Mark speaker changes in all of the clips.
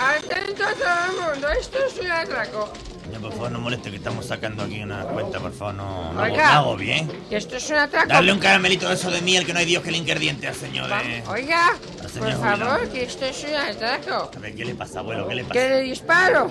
Speaker 1: Atento a todo el mundo, esto es un atraco.
Speaker 2: Por favor, no moleste que estamos sacando aquí una cuenta, por favor, no, no, hago,
Speaker 1: Oiga.
Speaker 2: no hago bien.
Speaker 1: Que esto es un atraco.
Speaker 2: Darle un caramelito de eso de miel que no hay Dios que le ingrediente al señor de...
Speaker 1: Oiga,
Speaker 2: Al
Speaker 1: por favor, que esto es un atraco.
Speaker 2: A ver, ¿qué le pasa, abuelo? ¿Qué le pasa?
Speaker 1: Que le disparo.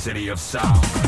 Speaker 3: intensity of sound.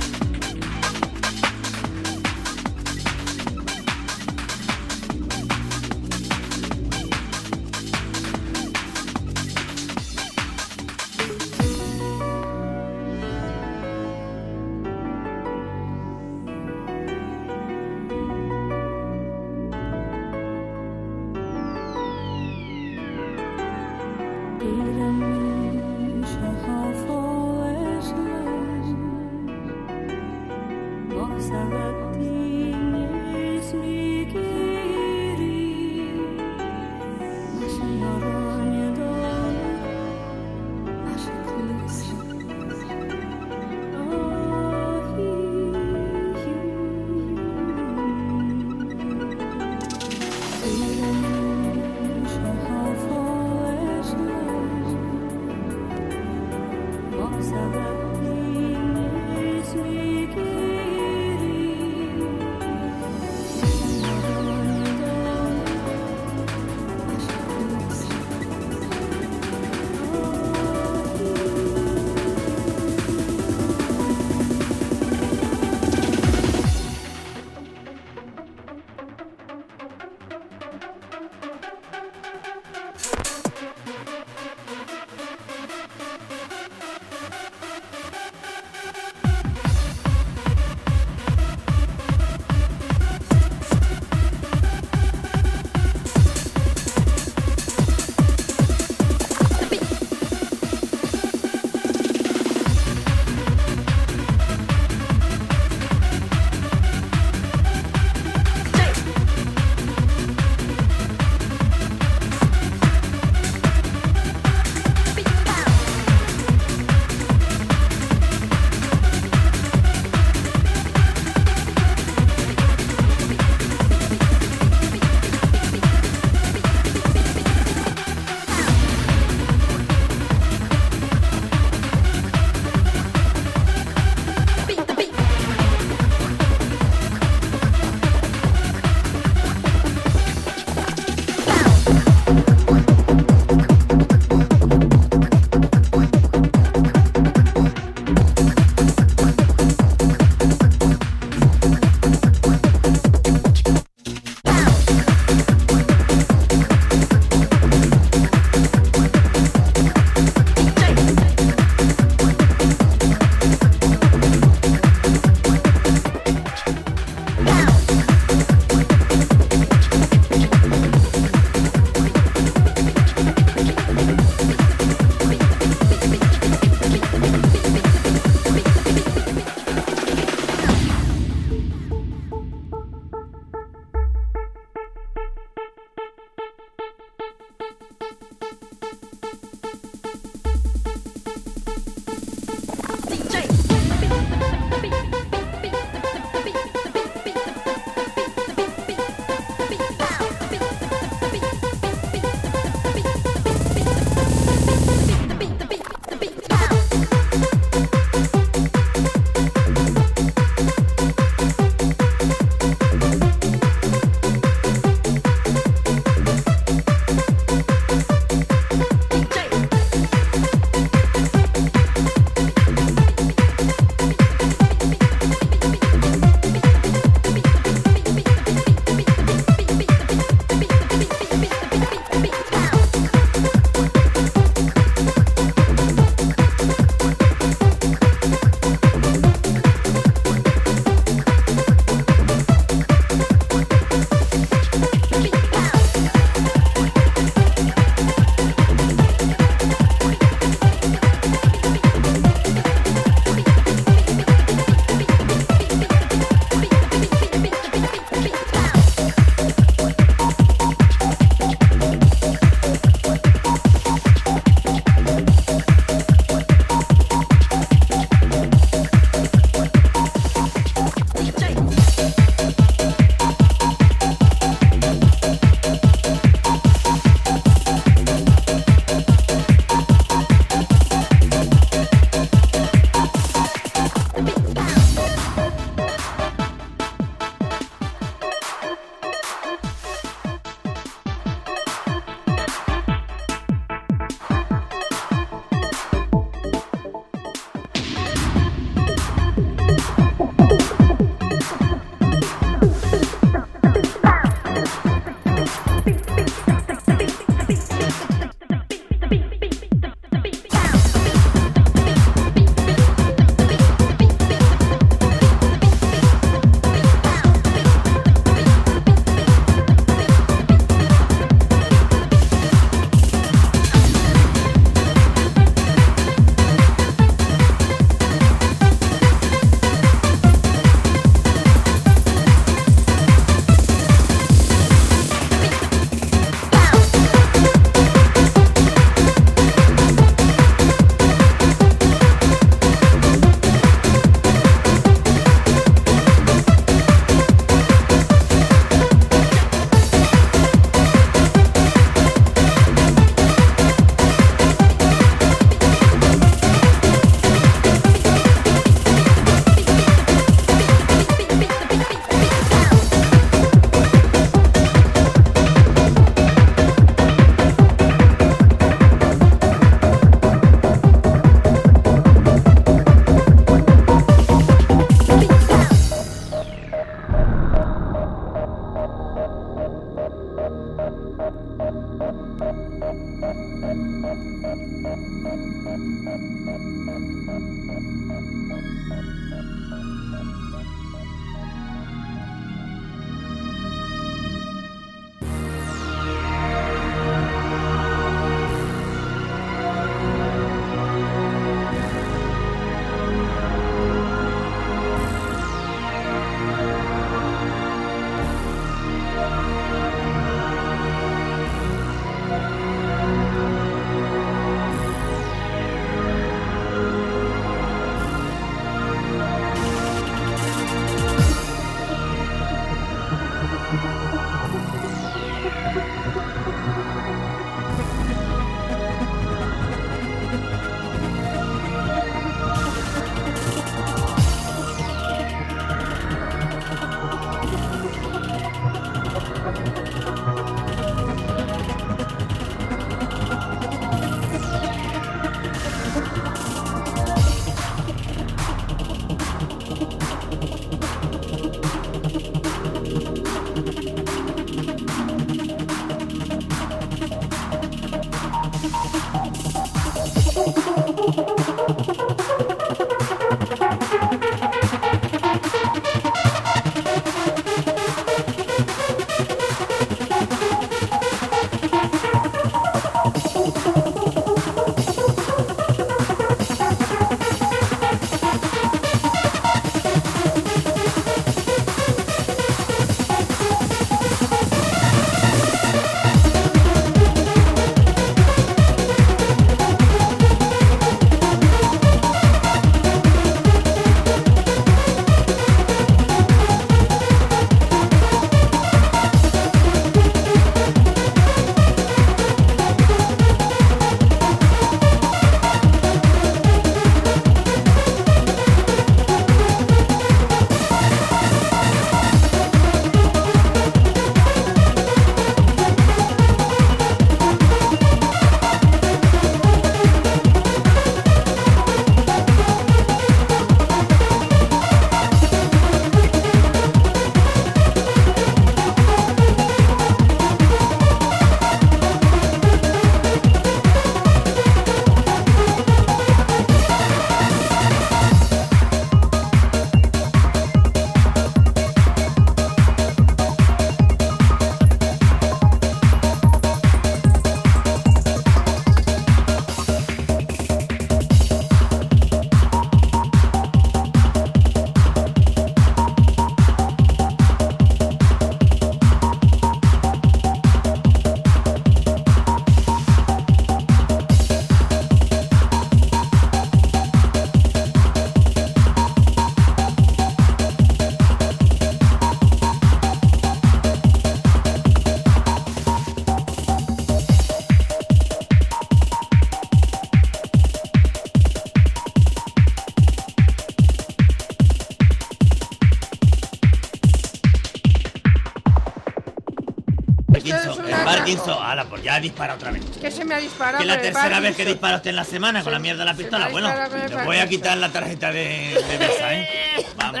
Speaker 2: Ala, pues ya dispara otra vez.
Speaker 1: Que se me ha disparado.
Speaker 2: Que es la tercera vez que dispara usted en la semana con la mierda de la pistola.
Speaker 1: ha
Speaker 2: Bueno,
Speaker 1: disparado
Speaker 2: le voy a quitar la tarjeta de, de mesa, ¿eh? Vamos,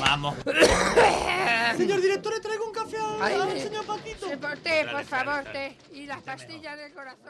Speaker 2: vamos, vamos. Señor director, le traigo un café al señor Paquito.
Speaker 1: Té, por favor, té. Y las pastillas del corazón.